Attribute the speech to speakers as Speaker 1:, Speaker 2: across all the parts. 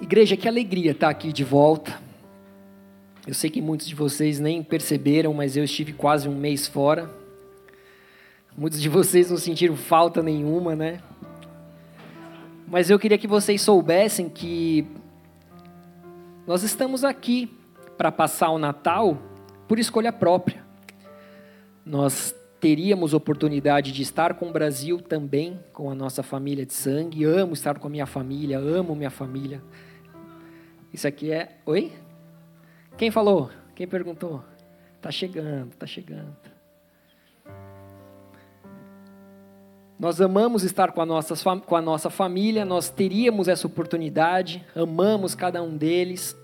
Speaker 1: Igreja, que alegria estar aqui de volta. Eu sei que muitos de vocês nem perceberam, mas eu estive quase um mês fora. Muitos de vocês não sentiram falta nenhuma, né? Mas eu queria que vocês soubessem que nós estamos aqui para passar o Natal por escolha própria. Nós teríamos oportunidade de estar com o Brasil também, com a nossa família de sangue. Amo estar com a minha família, amo minha família. Isso aqui é. Oi? Quem falou? Quem perguntou? Tá chegando, tá chegando. Nós amamos estar com a, nossa, com a nossa família, nós teríamos essa oportunidade, amamos cada um deles,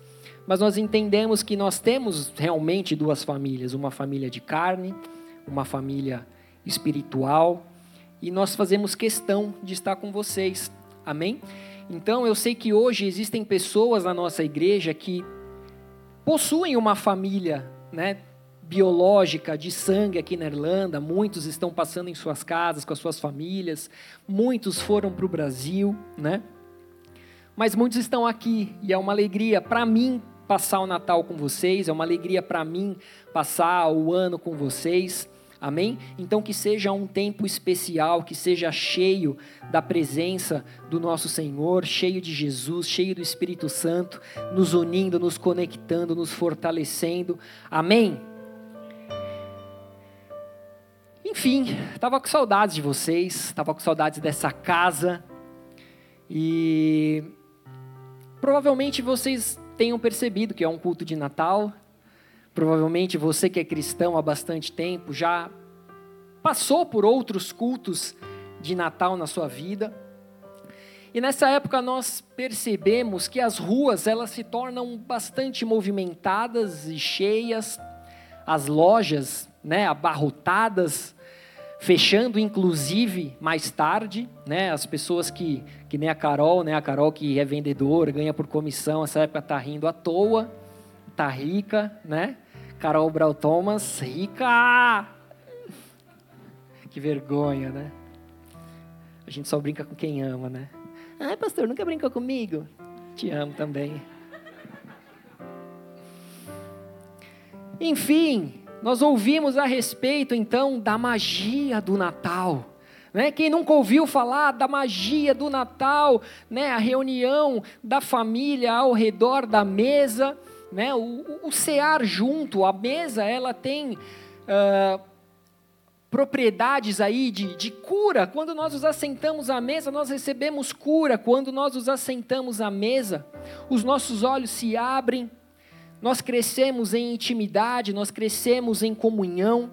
Speaker 1: mas nós entendemos que nós temos realmente duas famílias: uma família de carne, uma família espiritual, e nós fazemos questão de estar com vocês, amém? Então eu sei que hoje existem pessoas na nossa igreja que possuem uma família, né, biológica de sangue aqui na Irlanda, muitos estão passando em suas casas com as suas famílias, muitos foram para o Brasil, né? Mas muitos estão aqui e é uma alegria para mim passar o Natal com vocês, é uma alegria para mim passar o ano com vocês. Amém? Então que seja um tempo especial, que seja cheio da presença do nosso Senhor, cheio de Jesus, cheio do Espírito Santo, nos unindo, nos conectando, nos fortalecendo. Amém? Enfim, estava com saudades de vocês, estava com saudades dessa casa e provavelmente vocês tenham percebido que é um culto de Natal, Provavelmente você que é cristão há bastante tempo já passou por outros cultos de Natal na sua vida. E nessa época nós percebemos que as ruas elas se tornam bastante movimentadas e cheias, as lojas, né, abarrotadas, fechando inclusive mais tarde, né, as pessoas que que nem a Carol, né, a Carol que é vendedora, ganha por comissão, essa época tá rindo à toa, tá rica, né? Carol Brau Thomas, rica! Que vergonha, né? A gente só brinca com quem ama, né? Ai, pastor, nunca brincou comigo? Te amo também. Enfim, nós ouvimos a respeito então da magia do Natal. Né? Quem nunca ouviu falar da magia do Natal, né? a reunião da família ao redor da mesa, né? O, o, cear junto, a mesa, ela tem uh, propriedades aí de, de cura. Quando nós nos assentamos à mesa, nós recebemos cura. Quando nós nos assentamos à mesa, os nossos olhos se abrem, nós crescemos em intimidade, nós crescemos em comunhão.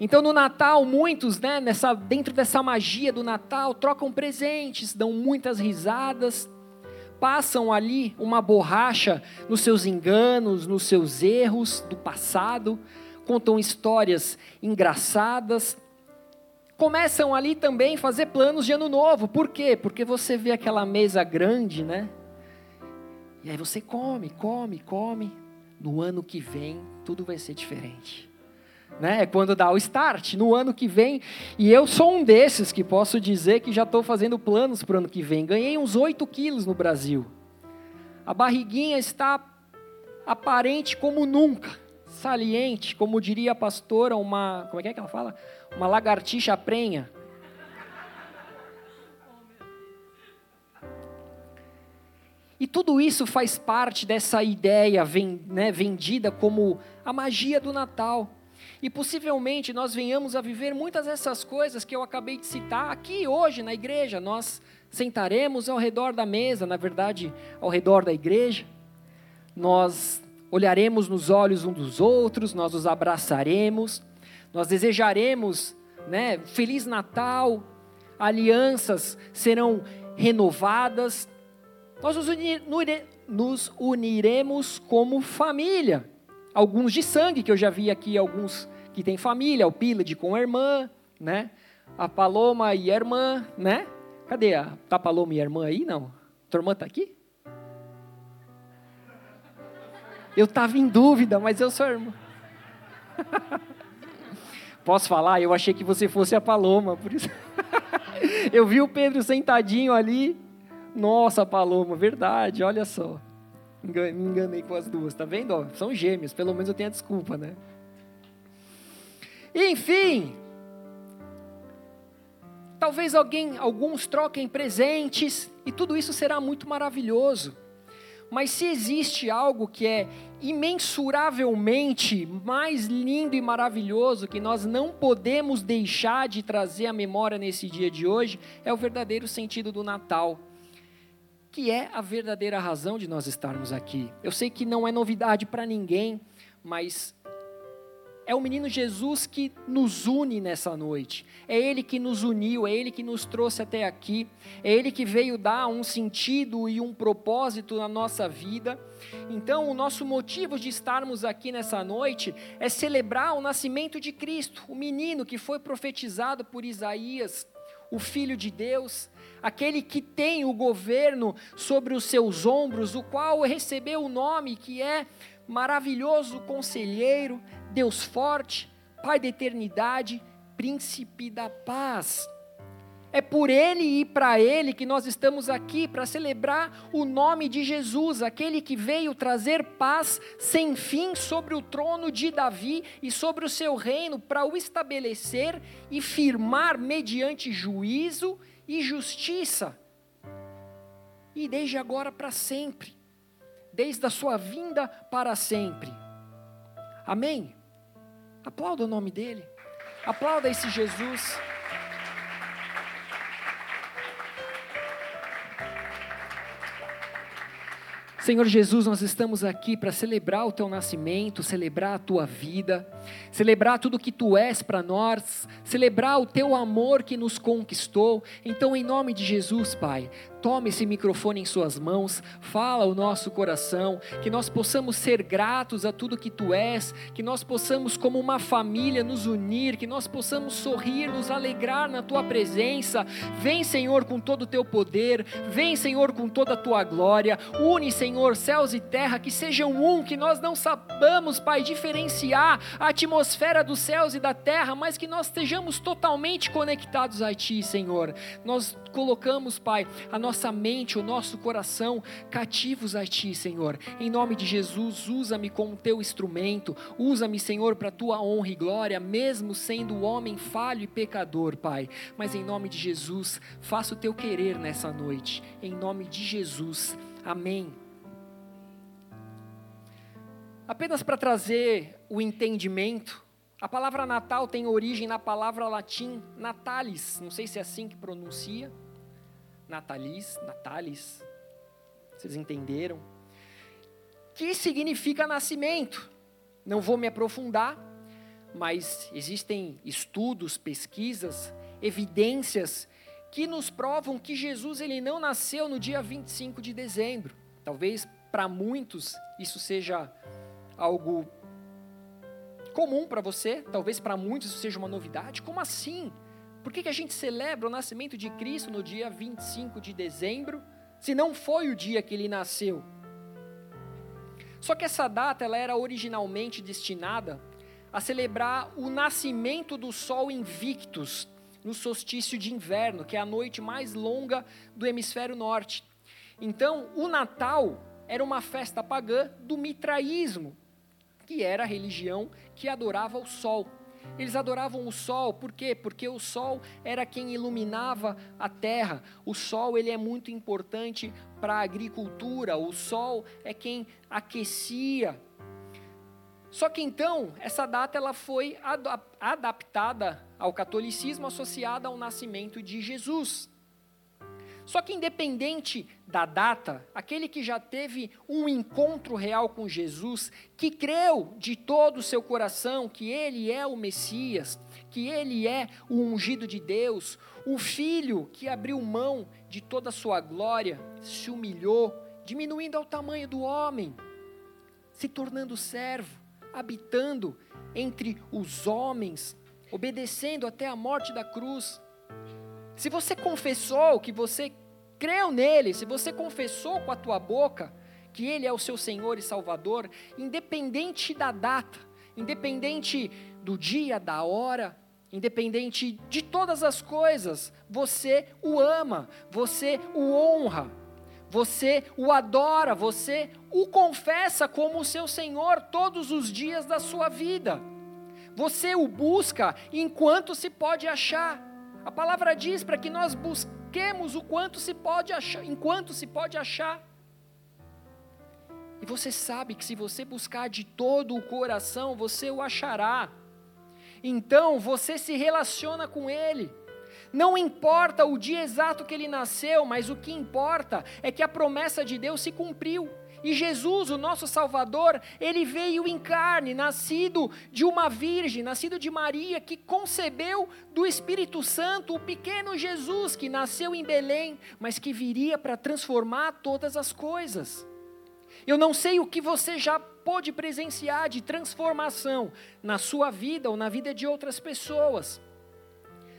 Speaker 1: Então no Natal, muitos, né, nessa, dentro dessa magia do Natal, trocam presentes, dão muitas risadas, passam ali uma borracha nos seus enganos, nos seus erros do passado, contam histórias engraçadas, começam ali também a fazer planos de ano novo. Por quê? Porque você vê aquela mesa grande, né? E aí você come, come, come. No ano que vem, tudo vai ser diferente né? É quando dá o start no ano que vem. E eu sou um desses que posso dizer que já estou fazendo planos para o ano que vem. Ganhei uns 8 quilos no Brasil. A barriguinha está aparente como nunca, saliente, como diria a pastora, uma. Como é que, é ela fala? Uma lagartixa prenha. E tudo isso faz parte dessa ideia né, vendida como a magia do Natal. E possivelmente nós venhamos a viver muitas dessas coisas que eu acabei de citar aqui hoje na igreja. Nós sentaremos ao redor da mesa, na verdade, ao redor da igreja. Nós olharemos nos olhos um dos outros, nós os abraçaremos, nós desejaremos, né, feliz Natal, alianças serão renovadas. Nós nos, unir, nos uniremos como família alguns de sangue, que eu já vi aqui, alguns que têm família, o Pilade com a irmã, né? A Paloma e a irmã, né? Cadê a tá Paloma e a irmã aí? Não. Tua irmã está aqui? Eu estava em dúvida, mas eu sou a irmã. Posso falar? Eu achei que você fosse a Paloma, por isso. eu vi o Pedro sentadinho ali Nossa, Paloma, verdade, olha só. Me enganei com as duas, tá vendo? são gêmeos, pelo menos eu tenho a desculpa, né? Enfim, talvez alguém, alguns troquem presentes e tudo isso será muito maravilhoso. Mas se existe algo que é imensuravelmente mais lindo e maravilhoso que nós não podemos deixar de trazer à memória nesse dia de hoje, é o verdadeiro sentido do Natal, que é a verdadeira razão de nós estarmos aqui. Eu sei que não é novidade para ninguém, mas é o menino Jesus que nos une nessa noite. É Ele que nos uniu, é Ele que nos trouxe até aqui. É Ele que veio dar um sentido e um propósito na nossa vida. Então, o nosso motivo de estarmos aqui nessa noite é celebrar o nascimento de Cristo, o menino que foi profetizado por Isaías, o Filho de Deus, aquele que tem o governo sobre os seus ombros, o qual recebeu o nome que é maravilhoso conselheiro, Deus forte, Pai da eternidade, príncipe da paz. É por Ele e para Ele que nós estamos aqui para celebrar o nome de Jesus, aquele que veio trazer paz sem fim sobre o trono de Davi e sobre o seu reino, para o estabelecer e firmar mediante juízo e justiça. E desde agora para sempre desde a sua vinda para sempre. Amém? Aplauda o nome dele. Aplauda esse Jesus. Senhor Jesus, nós estamos aqui para celebrar o teu nascimento, celebrar a tua vida, celebrar tudo que tu és para nós, celebrar o teu amor que nos conquistou. Então, em nome de Jesus, Pai, Tome esse microfone em suas mãos, fala o nosso coração, que nós possamos ser gratos a tudo que tu és, que nós possamos, como uma família, nos unir, que nós possamos sorrir, nos alegrar na tua presença. Vem, Senhor, com todo o teu poder, vem, Senhor, com toda a tua glória. Une, Senhor, céus e terra, que sejam um, que nós não sabamos, Pai, diferenciar a atmosfera dos céus e da terra, mas que nós estejamos totalmente conectados a ti, Senhor. Nós colocamos, Pai, a nossa mente, o nosso coração cativos a Ti, Senhor. Em nome de Jesus, usa-me como Teu instrumento, usa-me, Senhor, para Tua honra e glória, mesmo sendo homem falho e pecador, Pai. Mas em nome de Jesus, faça o Teu querer nessa noite. Em nome de Jesus, amém. Apenas para trazer o entendimento, a palavra Natal tem origem na palavra latim natalis, não sei se é assim que pronuncia. Natalis, Natalis, vocês entenderam? Que significa nascimento. Não vou me aprofundar, mas existem estudos, pesquisas, evidências que nos provam que Jesus ele não nasceu no dia 25 de dezembro. Talvez para muitos isso seja algo comum para você, talvez para muitos isso seja uma novidade. Como assim? Por que, que a gente celebra o nascimento de Cristo no dia 25 de dezembro, se não foi o dia que ele nasceu? Só que essa data ela era originalmente destinada a celebrar o nascimento do Sol Invictus no solstício de inverno, que é a noite mais longa do hemisfério norte. Então, o Natal era uma festa pagã do mitraísmo, que era a religião que adorava o sol. Eles adoravam o sol, por quê? Porque o sol era quem iluminava a terra. O sol ele é muito importante para a agricultura. O sol é quem aquecia. Só que então essa data ela foi adaptada ao catolicismo associada ao nascimento de Jesus. Só que independente da data, aquele que já teve um encontro real com Jesus, que creu de todo o seu coração que ele é o Messias, que ele é o ungido de Deus, o filho que abriu mão de toda a sua glória, se humilhou, diminuindo ao tamanho do homem, se tornando servo, habitando entre os homens, obedecendo até a morte da cruz se você confessou que você creu nele, se você confessou com a tua boca que ele é o seu Senhor e Salvador, independente da data, independente do dia, da hora, independente de todas as coisas, você o ama, você o honra, você o adora, você o confessa como o seu Senhor todos os dias da sua vida. Você o busca enquanto se pode achar. A palavra diz para que nós busquemos o quanto se pode achar, enquanto se pode achar. E você sabe que se você buscar de todo o coração, você o achará. Então você se relaciona com ele. Não importa o dia exato que ele nasceu, mas o que importa é que a promessa de Deus se cumpriu. E Jesus, o nosso Salvador, ele veio em carne, nascido de uma virgem, nascido de Maria, que concebeu do Espírito Santo o pequeno Jesus que nasceu em Belém, mas que viria para transformar todas as coisas. Eu não sei o que você já pôde presenciar de transformação na sua vida ou na vida de outras pessoas.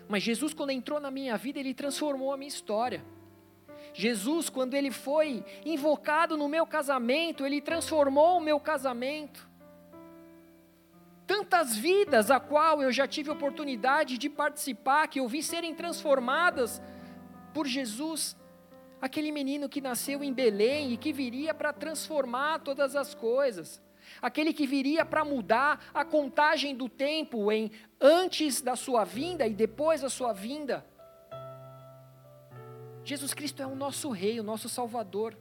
Speaker 1: Mas Jesus, quando entrou na minha vida, ele transformou a minha história. Jesus, quando ele foi invocado no meu casamento, ele transformou o meu casamento. Tantas vidas a qual eu já tive oportunidade de participar, que eu vi serem transformadas por Jesus, aquele menino que nasceu em Belém e que viria para transformar todas as coisas aquele que viria para mudar a contagem do tempo em antes da sua vinda e depois da sua vinda. Jesus Cristo é o nosso Rei, o nosso Salvador.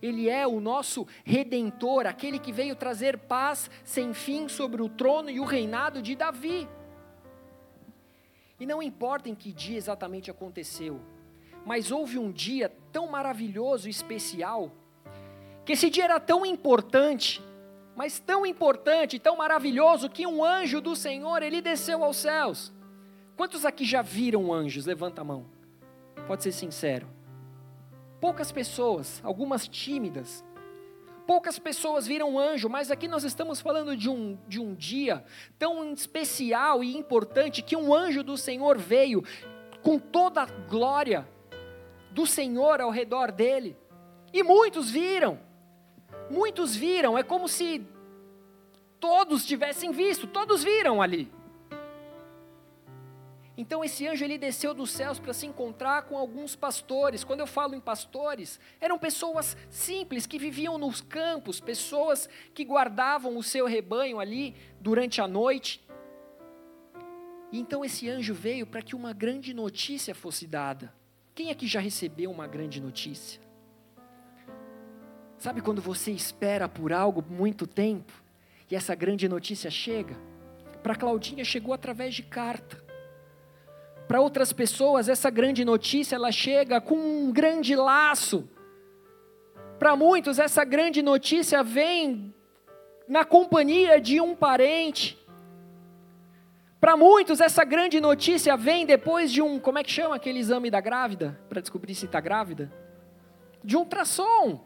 Speaker 1: Ele é o nosso redentor, aquele que veio trazer paz sem fim sobre o trono e o reinado de Davi. E não importa em que dia exatamente aconteceu, mas houve um dia tão maravilhoso e especial, que esse dia era tão importante mas tão importante, tão maravilhoso, que um anjo do Senhor, ele desceu aos céus. Quantos aqui já viram anjos? Levanta a mão. Pode ser sincero. Poucas pessoas, algumas tímidas. Poucas pessoas viram anjo, mas aqui nós estamos falando de um, de um dia tão especial e importante que um anjo do Senhor veio com toda a glória do Senhor ao redor dele. E muitos viram. Muitos viram, é como se todos tivessem visto, todos viram ali. Então esse anjo ele desceu dos céus para se encontrar com alguns pastores. Quando eu falo em pastores, eram pessoas simples que viviam nos campos, pessoas que guardavam o seu rebanho ali durante a noite. E então esse anjo veio para que uma grande notícia fosse dada. Quem aqui já recebeu uma grande notícia? Sabe quando você espera por algo muito tempo e essa grande notícia chega? Para Claudinha chegou através de carta. Para outras pessoas essa grande notícia ela chega com um grande laço. Para muitos essa grande notícia vem na companhia de um parente. Para muitos, essa grande notícia vem depois de um, como é que chama aquele exame da grávida? Para descobrir se está grávida? De um ultrassom.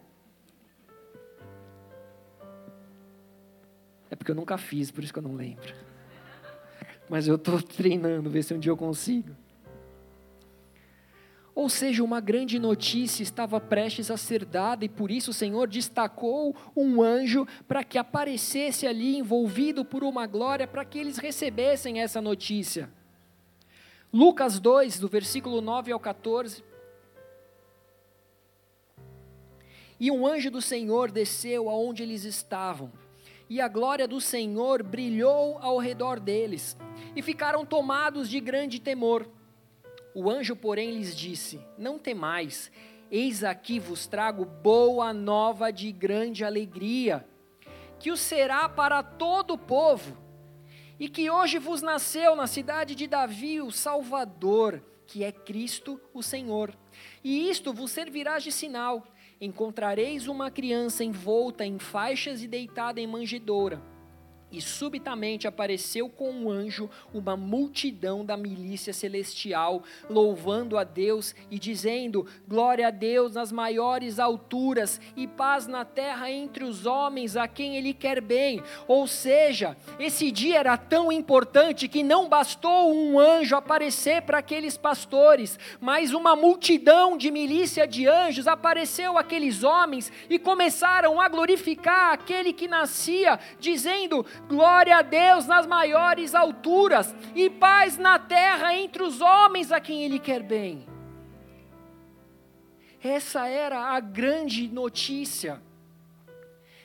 Speaker 1: É porque eu nunca fiz, por isso que eu não lembro. Mas eu estou treinando, ver se um dia eu consigo. Ou seja, uma grande notícia estava prestes a ser dada e por isso o Senhor destacou um anjo para que aparecesse ali envolvido por uma glória para que eles recebessem essa notícia. Lucas 2, do versículo 9 ao 14. E um anjo do Senhor desceu aonde eles estavam e a glória do Senhor brilhou ao redor deles, e ficaram tomados de grande temor. O anjo, porém, lhes disse: Não temais, eis aqui vos trago boa nova de grande alegria, que o será para todo o povo, e que hoje vos nasceu na cidade de Davi o Salvador, que é Cristo o Senhor. E isto vos servirá de sinal encontrareis uma criança envolta em faixas e deitada em manjedoura. E subitamente apareceu com um anjo uma multidão da milícia celestial, louvando a Deus e dizendo: Glória a Deus nas maiores alturas e paz na terra entre os homens a quem Ele quer bem. Ou seja, esse dia era tão importante que não bastou um anjo aparecer para aqueles pastores, mas uma multidão de milícia de anjos apareceu àqueles homens e começaram a glorificar aquele que nascia, dizendo: glória a Deus nas maiores alturas e paz na terra entre os homens a quem Ele quer bem. Essa era a grande notícia.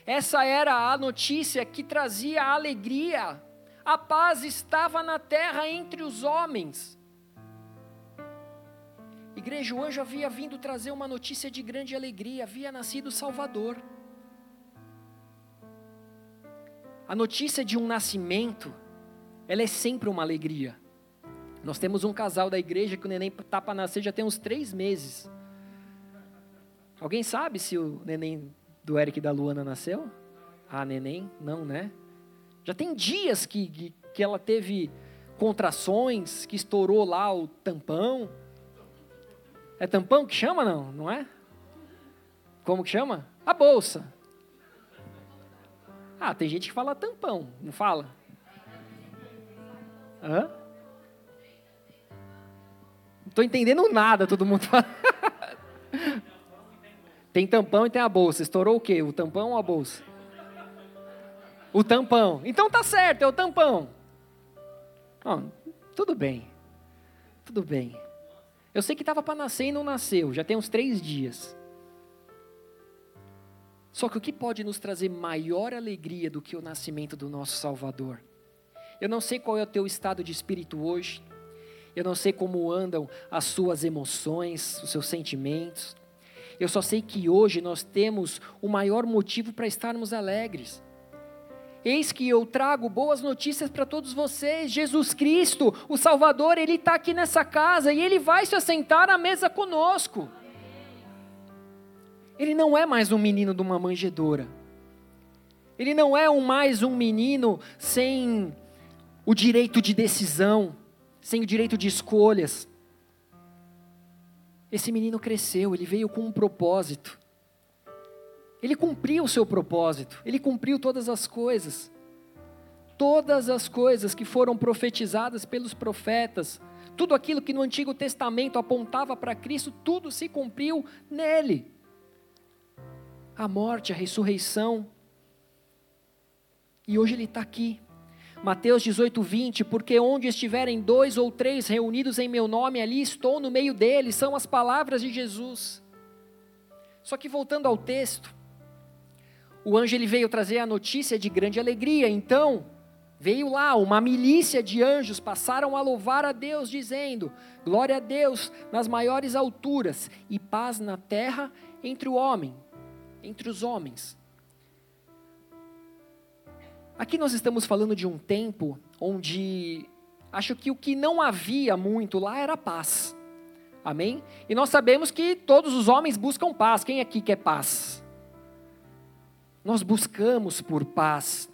Speaker 1: Essa era a notícia que trazia alegria. A paz estava na terra entre os homens. Igreja, o anjo havia vindo trazer uma notícia de grande alegria, havia nascido Salvador. A notícia de um nascimento, ela é sempre uma alegria. Nós temos um casal da igreja que o neném está para nascer já tem uns três meses. Alguém sabe se o neném do Eric e da Luana nasceu? Ah, neném? Não, né? Já tem dias que, que ela teve contrações, que estourou lá o tampão. É tampão que chama, não? Não é? Como que chama? A bolsa. Ah, tem gente que fala tampão, não fala? Hã? Não estou entendendo nada, todo mundo fala. tem tampão e tem a bolsa. Estourou o quê? O tampão ou a bolsa? O tampão. Então tá certo, é o tampão. Oh, tudo bem. Tudo bem. Eu sei que estava para nascer e não nasceu, já tem uns três dias. Só que o que pode nos trazer maior alegria do que o nascimento do nosso Salvador? Eu não sei qual é o teu estado de espírito hoje, eu não sei como andam as suas emoções, os seus sentimentos. Eu só sei que hoje nós temos o maior motivo para estarmos alegres. Eis que eu trago boas notícias para todos vocês. Jesus Cristo, o Salvador, Ele está aqui nessa casa e Ele vai se assentar à mesa conosco. Ele não é mais um menino de uma manjedoura. Ele não é mais um menino sem o direito de decisão, sem o direito de escolhas. Esse menino cresceu, ele veio com um propósito. Ele cumpriu o seu propósito, ele cumpriu todas as coisas. Todas as coisas que foram profetizadas pelos profetas, tudo aquilo que no Antigo Testamento apontava para Cristo, tudo se cumpriu nele. A morte, a ressurreição. E hoje ele está aqui. Mateus 18, 20, porque onde estiverem dois ou três reunidos em meu nome, ali estou no meio deles, são as palavras de Jesus. Só que voltando ao texto, o anjo ele veio trazer a notícia de grande alegria. Então, veio lá uma milícia de anjos, passaram a louvar a Deus, dizendo: Glória a Deus nas maiores alturas e paz na terra entre o homem, entre os homens. Aqui nós estamos falando de um tempo onde acho que o que não havia muito lá era paz. Amém? E nós sabemos que todos os homens buscam paz. Quem aqui quer paz? Nós buscamos por paz.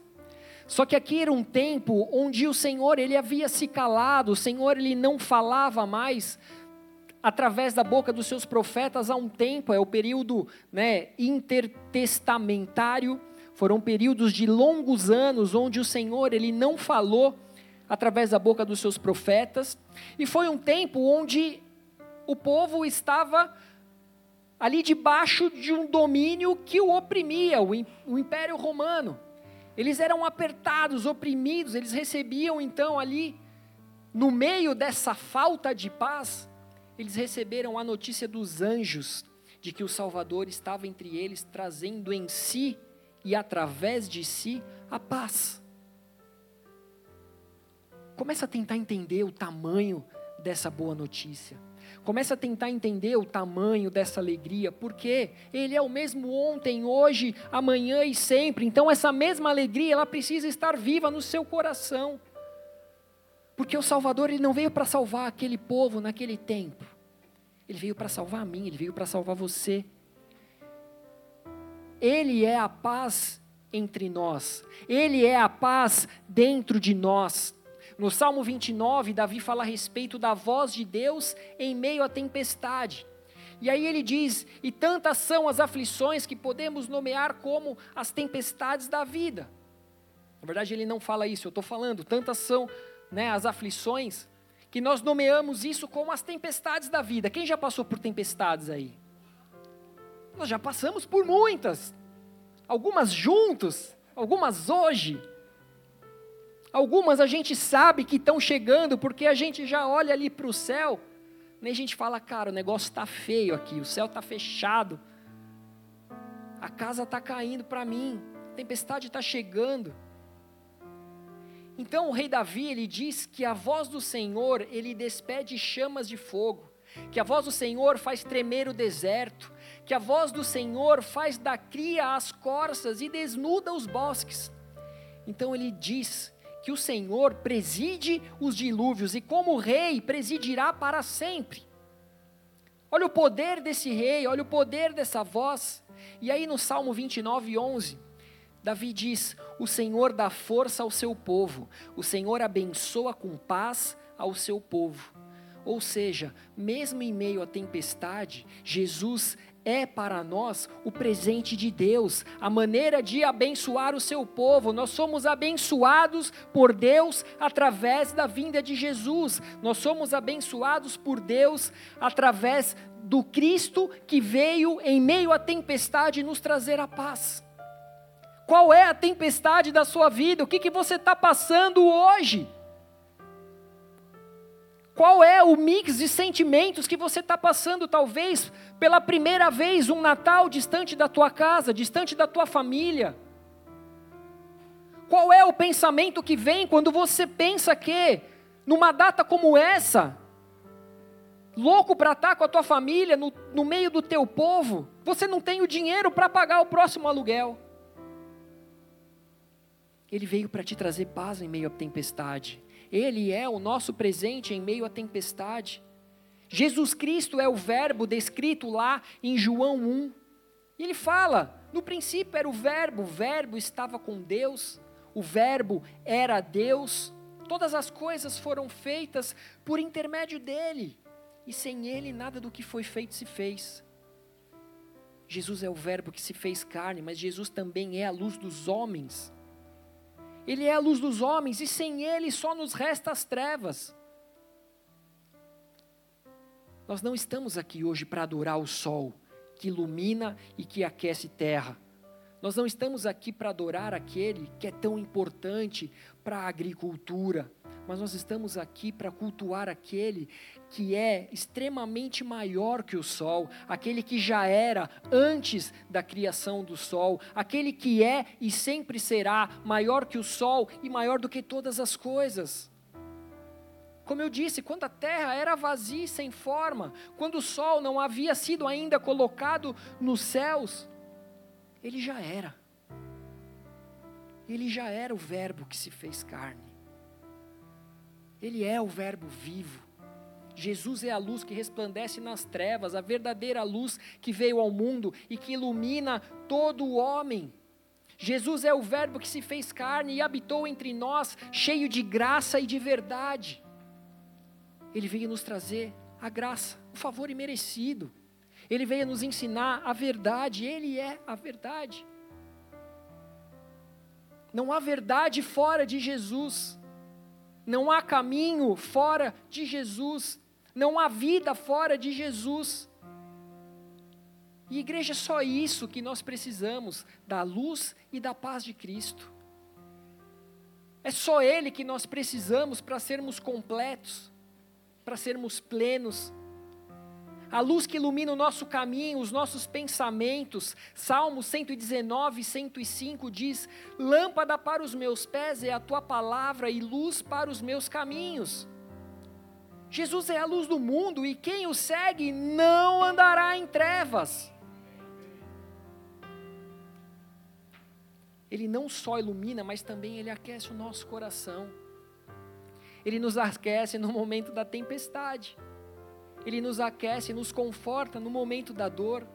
Speaker 1: Só que aqui era um tempo onde o Senhor ele havia se calado, o Senhor ele não falava mais através da boca dos seus profetas há um tempo, é o período né, intertestamentário, foram períodos de longos anos onde o Senhor ele não falou através da boca dos seus profetas, e foi um tempo onde o povo estava ali debaixo de um domínio que o oprimia, o Império Romano. Eles eram apertados, oprimidos, eles recebiam então ali, no meio dessa falta de paz, eles receberam a notícia dos anjos de que o Salvador estava entre eles, trazendo em si e através de si a paz. Começa a tentar entender o tamanho dessa boa notícia. Comece a tentar entender o tamanho dessa alegria, porque Ele é o mesmo ontem, hoje, amanhã e sempre. Então, essa mesma alegria, ela precisa estar viva no seu coração. Porque o Salvador, Ele não veio para salvar aquele povo naquele tempo. Ele veio para salvar a mim, Ele veio para salvar você. Ele é a paz entre nós, Ele é a paz dentro de nós. No Salmo 29, Davi fala a respeito da voz de Deus em meio à tempestade. E aí ele diz: E tantas são as aflições que podemos nomear como as tempestades da vida. Na verdade, ele não fala isso, eu estou falando, tantas são né, as aflições que nós nomeamos isso como as tempestades da vida. Quem já passou por tempestades aí? Nós já passamos por muitas, algumas juntos, algumas hoje. Algumas a gente sabe que estão chegando, porque a gente já olha ali para o céu, Nem a gente fala, cara, o negócio está feio aqui, o céu está fechado, a casa está caindo para mim, a tempestade está chegando. Então o rei Davi, ele diz que a voz do Senhor, ele despede chamas de fogo, que a voz do Senhor faz tremer o deserto, que a voz do Senhor faz da cria as corças e desnuda os bosques. Então ele diz que o Senhor preside os dilúvios e, como rei, presidirá para sempre. Olha o poder desse rei, olha o poder dessa voz. E aí no Salmo 29, 11, Davi diz: O Senhor dá força ao seu povo, o Senhor abençoa com paz ao seu povo. Ou seja, mesmo em meio à tempestade, Jesus é para nós o presente de Deus, a maneira de abençoar o seu povo. Nós somos abençoados por Deus através da vinda de Jesus. Nós somos abençoados por Deus através do Cristo que veio em meio à tempestade nos trazer a paz. Qual é a tempestade da sua vida? O que, que você está passando hoje? Qual é o mix de sentimentos que você está passando, talvez pela primeira vez, um Natal distante da tua casa, distante da tua família? Qual é o pensamento que vem quando você pensa que, numa data como essa, louco para estar com a tua família, no, no meio do teu povo, você não tem o dinheiro para pagar o próximo aluguel? Ele veio para te trazer paz em meio à tempestade. Ele é o nosso presente em meio à tempestade. Jesus Cristo é o Verbo descrito lá em João 1. E ele fala: no princípio era o Verbo, o Verbo estava com Deus, o Verbo era Deus, todas as coisas foram feitas por intermédio dele, e sem ele nada do que foi feito se fez. Jesus é o Verbo que se fez carne, mas Jesus também é a luz dos homens. Ele é a luz dos homens e sem Ele só nos resta as trevas. Nós não estamos aqui hoje para adorar o sol que ilumina e que aquece terra. Nós não estamos aqui para adorar aquele que é tão importante para a agricultura, mas nós estamos aqui para cultuar aquele que é extremamente maior que o sol, aquele que já era antes da criação do sol, aquele que é e sempre será maior que o sol e maior do que todas as coisas. Como eu disse, quando a terra era vazia e sem forma, quando o sol não havia sido ainda colocado nos céus, ele já era. Ele já era o Verbo que se fez carne. Ele é o Verbo vivo. Jesus é a luz que resplandece nas trevas, a verdadeira luz que veio ao mundo e que ilumina todo o homem. Jesus é o Verbo que se fez carne e habitou entre nós, cheio de graça e de verdade. Ele veio nos trazer a graça, o favor imerecido. Ele veio nos ensinar a verdade, Ele é a verdade. Não há verdade fora de Jesus. Não há caminho fora de Jesus. Não há vida fora de Jesus. E igreja, é só isso que nós precisamos: da luz e da paz de Cristo. É só Ele que nós precisamos para sermos completos, para sermos plenos, a luz que ilumina o nosso caminho, os nossos pensamentos. Salmo 119, 105 diz: Lâmpada para os meus pés é a tua palavra e luz para os meus caminhos. Jesus é a luz do mundo e quem o segue não andará em trevas. Ele não só ilumina, mas também ele aquece o nosso coração. Ele nos aquece no momento da tempestade. Ele nos aquece, nos conforta no momento da dor.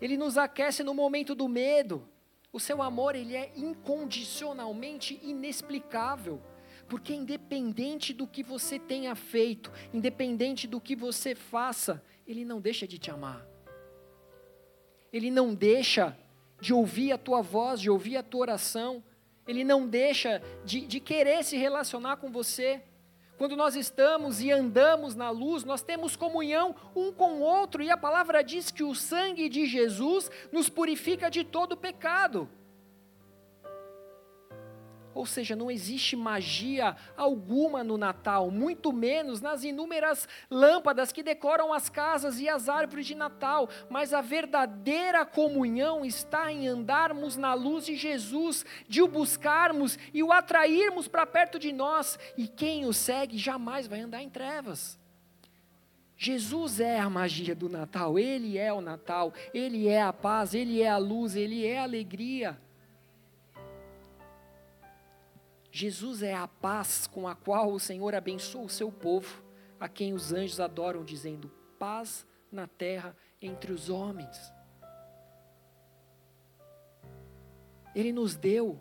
Speaker 1: Ele nos aquece no momento do medo. O seu amor, ele é incondicionalmente inexplicável. Porque independente do que você tenha feito, independente do que você faça, ele não deixa de te amar. Ele não deixa de ouvir a tua voz, de ouvir a tua oração. Ele não deixa de, de querer se relacionar com você. Quando nós estamos e andamos na luz, nós temos comunhão um com o outro, e a palavra diz que o sangue de Jesus nos purifica de todo pecado. Ou seja, não existe magia alguma no Natal, muito menos nas inúmeras lâmpadas que decoram as casas e as árvores de Natal, mas a verdadeira comunhão está em andarmos na luz de Jesus, de o buscarmos e o atrairmos para perto de nós, e quem o segue jamais vai andar em trevas. Jesus é a magia do Natal, Ele é o Natal, Ele é a paz, Ele é a luz, Ele é a alegria. Jesus é a paz com a qual o Senhor abençoa o seu povo, a quem os anjos adoram, dizendo: paz na terra entre os homens. Ele nos deu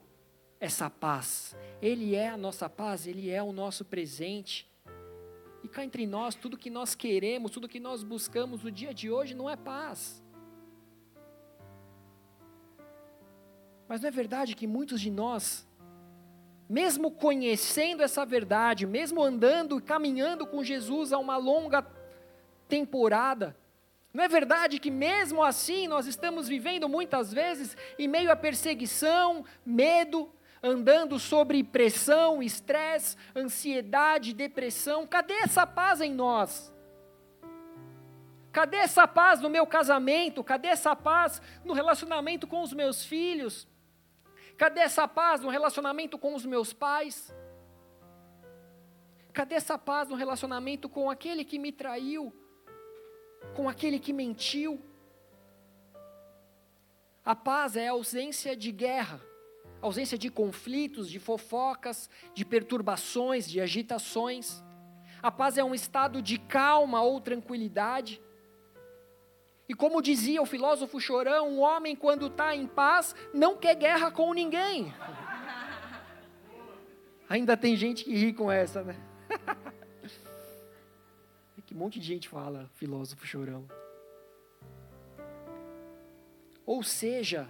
Speaker 1: essa paz, Ele é a nossa paz, Ele é o nosso presente. E cá entre nós, tudo que nós queremos, tudo que nós buscamos no dia de hoje não é paz. Mas não é verdade que muitos de nós mesmo conhecendo essa verdade, mesmo andando e caminhando com Jesus há uma longa temporada, não é verdade que mesmo assim nós estamos vivendo muitas vezes em meio a perseguição, medo, andando sobre pressão, estresse, ansiedade, depressão? Cadê essa paz em nós? Cadê essa paz no meu casamento? Cadê essa paz no relacionamento com os meus filhos? Cadê essa paz no relacionamento com os meus pais? Cadê essa paz no relacionamento com aquele que me traiu? Com aquele que mentiu? A paz é a ausência de guerra, ausência de conflitos, de fofocas, de perturbações, de agitações. A paz é um estado de calma ou tranquilidade. E como dizia o filósofo Chorão, um homem quando está em paz não quer guerra com ninguém. Ainda tem gente que ri com essa, né? É que um monte de gente fala, filósofo Chorão. Ou seja,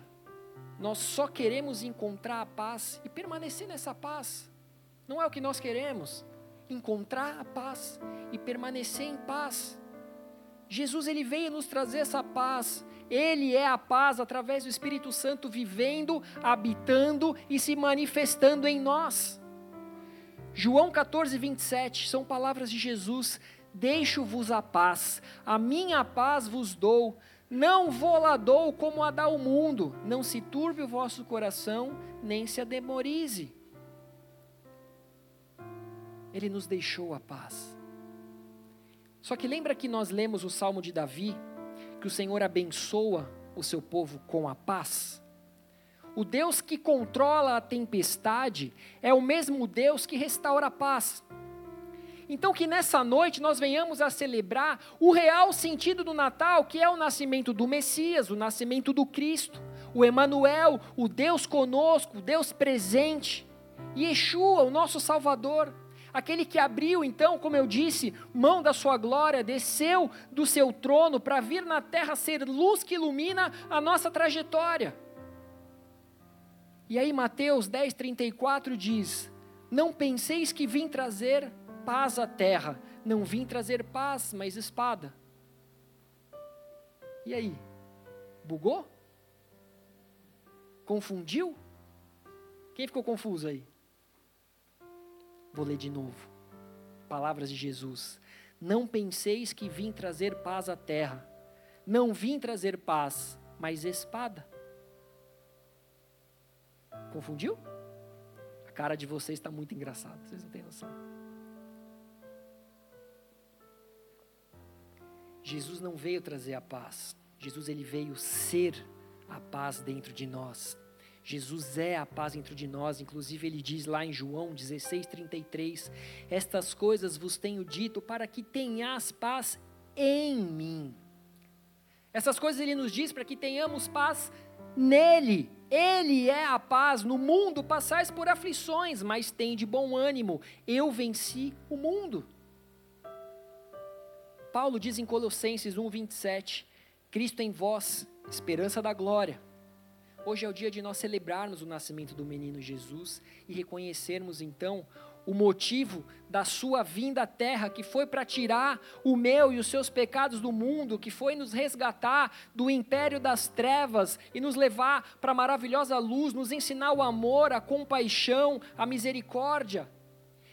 Speaker 1: nós só queremos encontrar a paz e permanecer nessa paz. Não é o que nós queremos. Encontrar a paz e permanecer em paz. Jesus ele veio nos trazer essa paz. Ele é a paz através do Espírito Santo vivendo, habitando e se manifestando em nós. João 14, 27 são palavras de Jesus: Deixo-vos a paz, a minha paz vos dou, não vou lá dou como a dá o mundo, não se turbe o vosso coração, nem se ademorize. Ele nos deixou a paz. Só que lembra que nós lemos o Salmo de Davi, que o Senhor abençoa o seu povo com a paz? O Deus que controla a tempestade é o mesmo Deus que restaura a paz. Então, que nessa noite nós venhamos a celebrar o real sentido do Natal, que é o nascimento do Messias, o nascimento do Cristo, o Emanuel, o Deus conosco, o Deus presente, Yeshua, o nosso Salvador. Aquele que abriu, então, como eu disse, mão da sua glória, desceu do seu trono para vir na terra ser luz que ilumina a nossa trajetória. E aí, Mateus 10, 34 diz: Não penseis que vim trazer paz à terra, não vim trazer paz, mas espada. E aí? Bugou? Confundiu? Quem ficou confuso aí? Vou ler de novo. Palavras de Jesus. Não penseis que vim trazer paz à terra. Não vim trazer paz, mas espada. Confundiu? A cara de vocês está muito engraçada, vocês não têm noção. Jesus não veio trazer a paz. Jesus ele veio ser a paz dentro de nós. Jesus é a paz entre de nós, inclusive ele diz lá em João 16:33, estas coisas vos tenho dito para que tenhas paz em mim. Essas coisas ele nos diz para que tenhamos paz nele. Ele é a paz. No mundo passais por aflições, mas tem de bom ânimo. Eu venci o mundo. Paulo diz em Colossenses 1:27, Cristo em vós, esperança da glória. Hoje é o dia de nós celebrarmos o nascimento do menino Jesus e reconhecermos então o motivo da sua vinda à terra, que foi para tirar o meu e os seus pecados do mundo, que foi nos resgatar do império das trevas e nos levar para a maravilhosa luz, nos ensinar o amor, a compaixão, a misericórdia.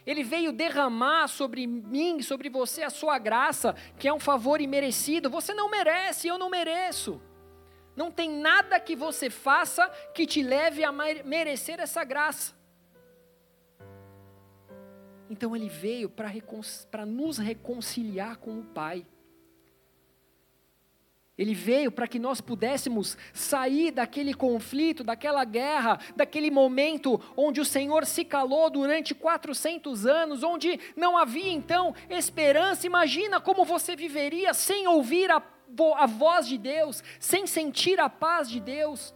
Speaker 1: Ele veio derramar sobre mim, sobre você, a sua graça, que é um favor imerecido. Você não merece, eu não mereço. Não tem nada que você faça que te leve a merecer essa graça. Então ele veio para nos reconciliar com o Pai. Ele veio para que nós pudéssemos sair daquele conflito, daquela guerra, daquele momento onde o Senhor se calou durante 400 anos, onde não havia então esperança. Imagina como você viveria sem ouvir a, a voz de Deus, sem sentir a paz de Deus,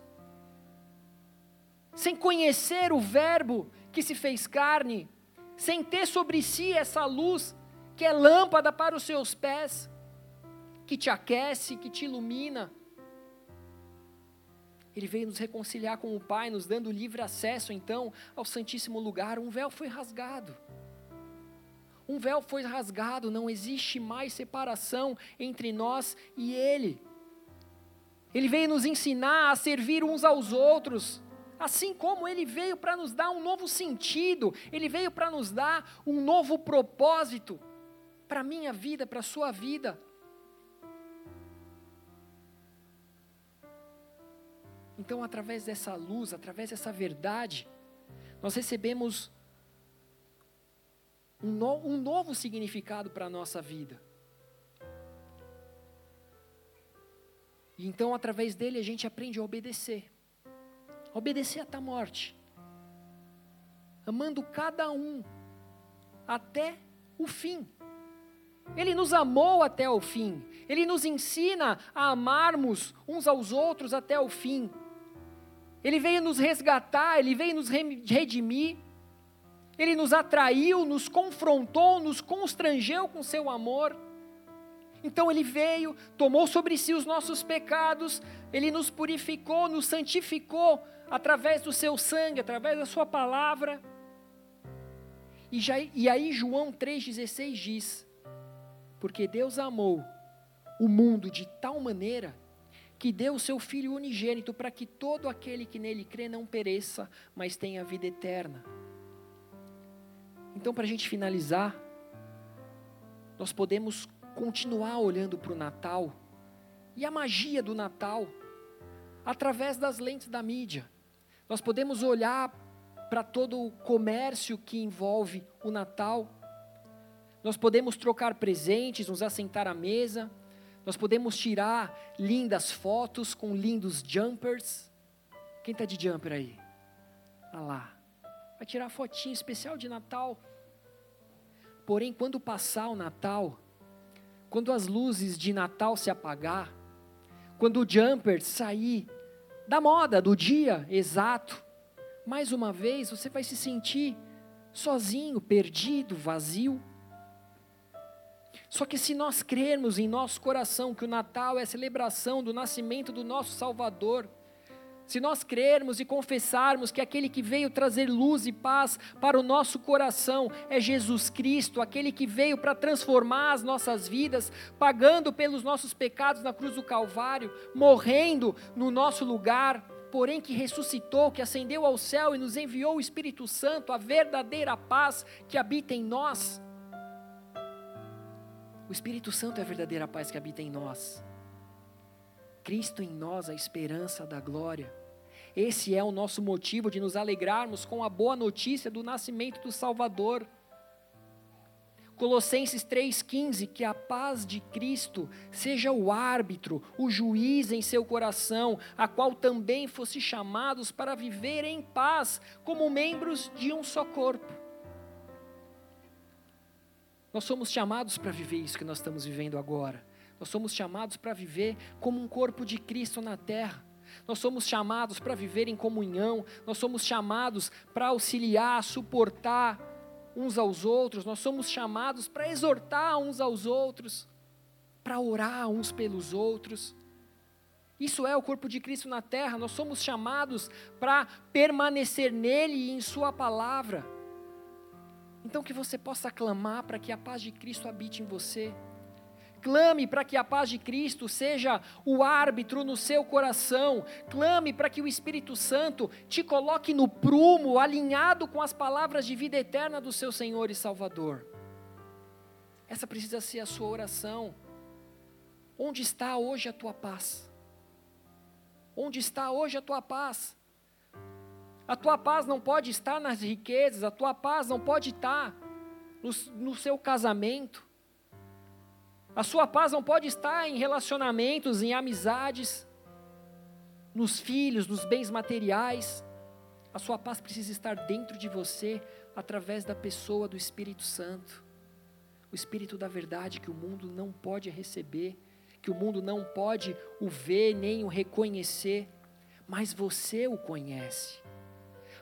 Speaker 1: sem conhecer o Verbo que se fez carne sem ter sobre si essa luz que é lâmpada para os seus pés, que te aquece, que te ilumina. Ele veio nos reconciliar com o Pai, nos dando livre acesso então ao Santíssimo Lugar. Um véu foi rasgado. Um véu foi rasgado, não existe mais separação entre nós e Ele. Ele veio nos ensinar a servir uns aos outros, Assim como ele veio para nos dar um novo sentido, ele veio para nos dar um novo propósito para a minha vida, para a sua vida. Então, através dessa luz, através dessa verdade, nós recebemos um, no, um novo significado para a nossa vida. E então, através dele, a gente aprende a obedecer obedecer até a morte, amando cada um até o fim. Ele nos amou até o fim, ele nos ensina a amarmos uns aos outros até o fim. Ele veio nos resgatar, ele veio nos redimir, ele nos atraiu, nos confrontou, nos constrangeu com seu amor. Então ele veio, tomou sobre si os nossos pecados, ele nos purificou, nos santificou através do seu sangue, através da sua palavra. E, já, e aí João 3,16 diz: Porque Deus amou o mundo de tal maneira que deu o seu Filho unigênito para que todo aquele que nele crê não pereça, mas tenha vida eterna. Então, para a gente finalizar, nós podemos continuar olhando para o Natal e a magia do Natal através das lentes da mídia. Nós podemos olhar para todo o comércio que envolve o Natal. Nós podemos trocar presentes, nos assentar à mesa. Nós podemos tirar lindas fotos com lindos jumpers. Quem está de jumper aí? Olha lá. Vai tirar fotinho especial de Natal. Porém, quando passar o Natal, quando as luzes de Natal se apagar, quando o jumper sair da moda, do dia exato, mais uma vez você vai se sentir sozinho, perdido, vazio. Só que se nós crermos em nosso coração que o Natal é a celebração do nascimento do nosso Salvador, se nós crermos e confessarmos que aquele que veio trazer luz e paz para o nosso coração é Jesus Cristo, aquele que veio para transformar as nossas vidas, pagando pelos nossos pecados na cruz do Calvário, morrendo no nosso lugar, porém que ressuscitou, que ascendeu ao céu e nos enviou o Espírito Santo, a verdadeira paz que habita em nós. O Espírito Santo é a verdadeira paz que habita em nós. Cristo em nós, a esperança da glória. Esse é o nosso motivo de nos alegrarmos com a boa notícia do nascimento do Salvador. Colossenses 3,15: Que a paz de Cristo seja o árbitro, o juiz em seu coração, a qual também fosse chamados para viver em paz, como membros de um só corpo. Nós somos chamados para viver isso que nós estamos vivendo agora. Nós somos chamados para viver como um corpo de Cristo na terra. Nós somos chamados para viver em comunhão, nós somos chamados para auxiliar, suportar uns aos outros, nós somos chamados para exortar uns aos outros, para orar uns pelos outros. Isso é o corpo de Cristo na terra, nós somos chamados para permanecer nele e em Sua palavra. Então que você possa clamar para que a paz de Cristo habite em você. Clame para que a paz de Cristo seja o árbitro no seu coração. Clame para que o Espírito Santo te coloque no prumo, alinhado com as palavras de vida eterna do seu Senhor e Salvador. Essa precisa ser a sua oração. Onde está hoje a tua paz? Onde está hoje a tua paz? A tua paz não pode estar nas riquezas, a tua paz não pode estar no, no seu casamento, a sua paz não pode estar em relacionamentos, em amizades, nos filhos, nos bens materiais. A sua paz precisa estar dentro de você através da pessoa do Espírito Santo. O Espírito da verdade que o mundo não pode receber, que o mundo não pode o ver nem o reconhecer, mas você o conhece.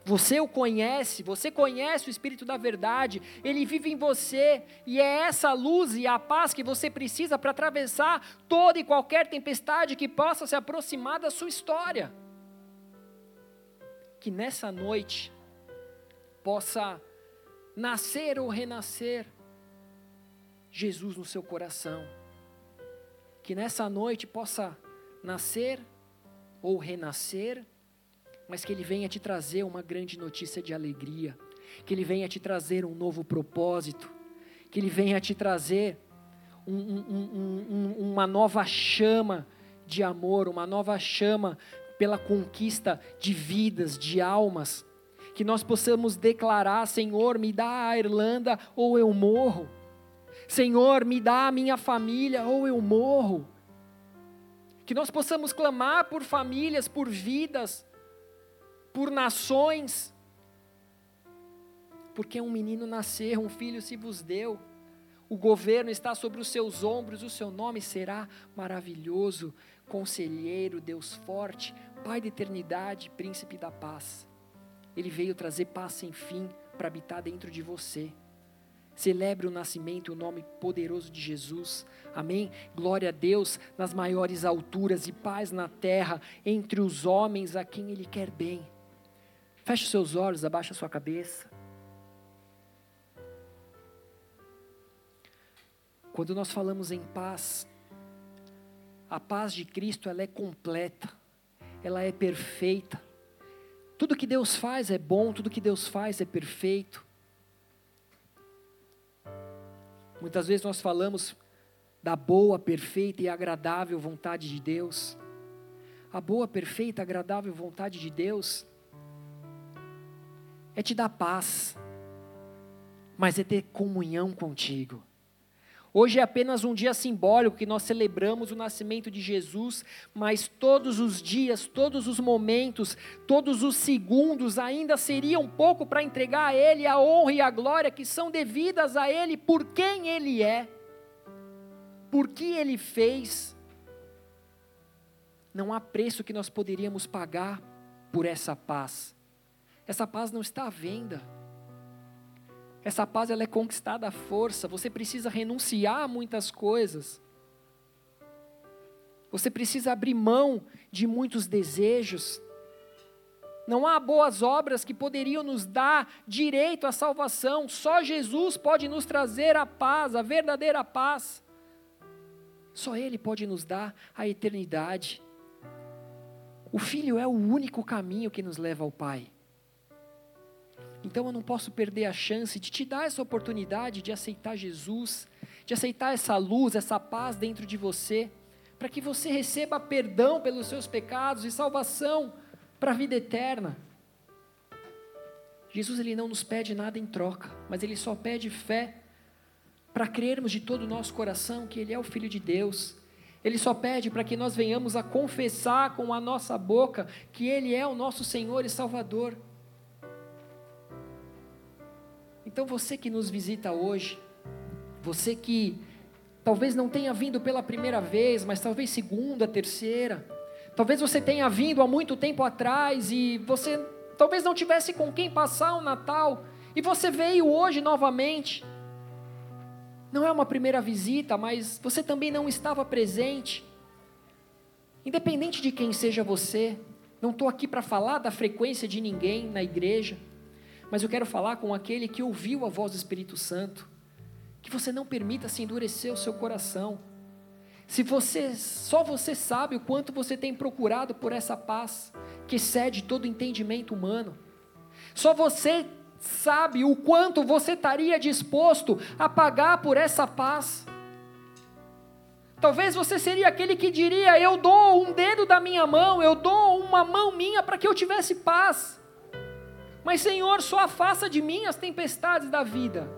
Speaker 1: Você o conhece, você conhece o Espírito da verdade, ele vive em você, e é essa luz e a paz que você precisa para atravessar toda e qualquer tempestade que possa se aproximar da sua história. Que nessa noite possa nascer ou renascer Jesus no seu coração. Que nessa noite possa nascer ou renascer mas que Ele venha te trazer uma grande notícia de alegria, que Ele venha te trazer um novo propósito, que Ele venha te trazer um, um, um, uma nova chama de amor, uma nova chama pela conquista de vidas, de almas, que nós possamos declarar: Senhor, me dá a Irlanda ou eu morro. Senhor, me dá a minha família ou eu morro. Que nós possamos clamar por famílias, por vidas, por nações, porque um menino nasceu, um filho se vos deu, o governo está sobre os seus ombros, o seu nome será maravilhoso, conselheiro, Deus forte, Pai da eternidade, príncipe da paz. Ele veio trazer paz sem fim para habitar dentro de você. Celebre o nascimento o nome poderoso de Jesus. Amém? Glória a Deus nas maiores alturas e paz na terra entre os homens a quem Ele quer bem. Feche seus olhos, abaixa sua cabeça. Quando nós falamos em paz, a paz de Cristo ela é completa, ela é perfeita. Tudo que Deus faz é bom, tudo que Deus faz é perfeito. Muitas vezes nós falamos da boa, perfeita e agradável vontade de Deus. A boa, perfeita, agradável vontade de Deus é te dar paz, mas é ter comunhão contigo. Hoje é apenas um dia simbólico que nós celebramos o nascimento de Jesus, mas todos os dias, todos os momentos, todos os segundos ainda seriam pouco para entregar a Ele a honra e a glória que são devidas a Ele por quem Ele é, por que Ele fez. Não há preço que nós poderíamos pagar por essa paz. Essa paz não está à venda. Essa paz ela é conquistada à força. Você precisa renunciar a muitas coisas. Você precisa abrir mão de muitos desejos. Não há boas obras que poderiam nos dar direito à salvação. Só Jesus pode nos trazer a paz, a verdadeira paz. Só Ele pode nos dar a eternidade. O Filho é o único caminho que nos leva ao Pai. Então eu não posso perder a chance de te dar essa oportunidade de aceitar Jesus, de aceitar essa luz, essa paz dentro de você, para que você receba perdão pelos seus pecados e salvação para a vida eterna. Jesus ele não nos pede nada em troca, mas ele só pede fé para crermos de todo o nosso coração que ele é o filho de Deus. Ele só pede para que nós venhamos a confessar com a nossa boca que ele é o nosso Senhor e Salvador. Então você que nos visita hoje, você que talvez não tenha vindo pela primeira vez, mas talvez segunda, terceira, talvez você tenha vindo há muito tempo atrás e você talvez não tivesse com quem passar o Natal e você veio hoje novamente. Não é uma primeira visita, mas você também não estava presente. Independente de quem seja você, não estou aqui para falar da frequência de ninguém na igreja Mas eu quero falar com aquele que ouviu a voz do Espírito Santo, que você não permita se endurecer o seu coração. Se você, só você sabe o quanto você tem procurado por essa paz que excede todo entendimento humano. Só você sabe o quanto você estaria disposto a pagar por essa paz. Talvez você seria aquele que diria: Eu dou um dedo da minha mão, eu dou uma mão minha para que eu tivesse paz. Mas, Senhor, só afasta de mim as tempestades da vida.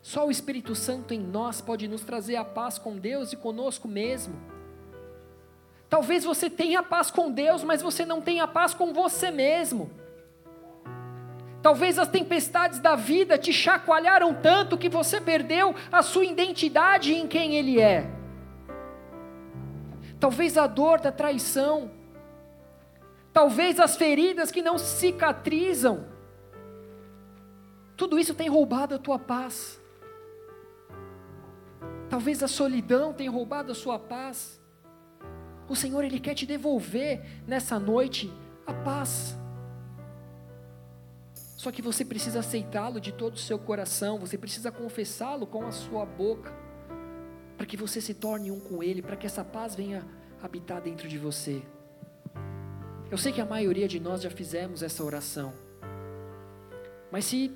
Speaker 1: Só o Espírito Santo em nós pode nos trazer a paz com Deus e conosco mesmo. Talvez você tenha paz com Deus, mas você não tenha paz com você mesmo. Talvez as tempestades da vida te chacoalharam tanto que você perdeu a sua identidade em quem Ele é. Talvez a dor da traição, talvez as feridas que não cicatrizam, tudo isso tem roubado a tua paz. Talvez a solidão tenha roubado a sua paz. O Senhor, Ele quer te devolver nessa noite a paz. Só que você precisa aceitá-lo de todo o seu coração, você precisa confessá-lo com a sua boca, para que você se torne um com Ele, para que essa paz venha habitar dentro de você. Eu sei que a maioria de nós já fizemos essa oração, mas se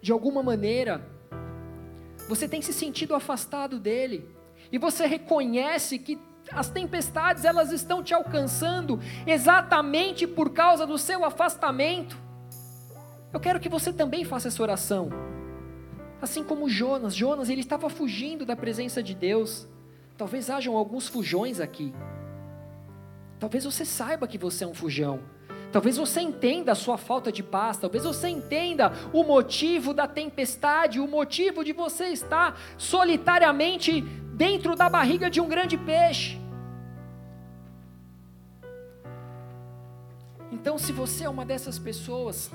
Speaker 1: de alguma maneira você tem se sentido afastado dele, e você reconhece que as tempestades elas estão te alcançando exatamente por causa do seu afastamento, eu quero que você também faça essa oração. Assim como Jonas, Jonas ele estava fugindo da presença de Deus. Talvez hajam alguns fujões aqui. Talvez você saiba que você é um fujão. Talvez você entenda a sua falta de paz, talvez você entenda o motivo da tempestade, o motivo de você estar solitariamente dentro da barriga de um grande peixe. Então, se você é uma dessas pessoas,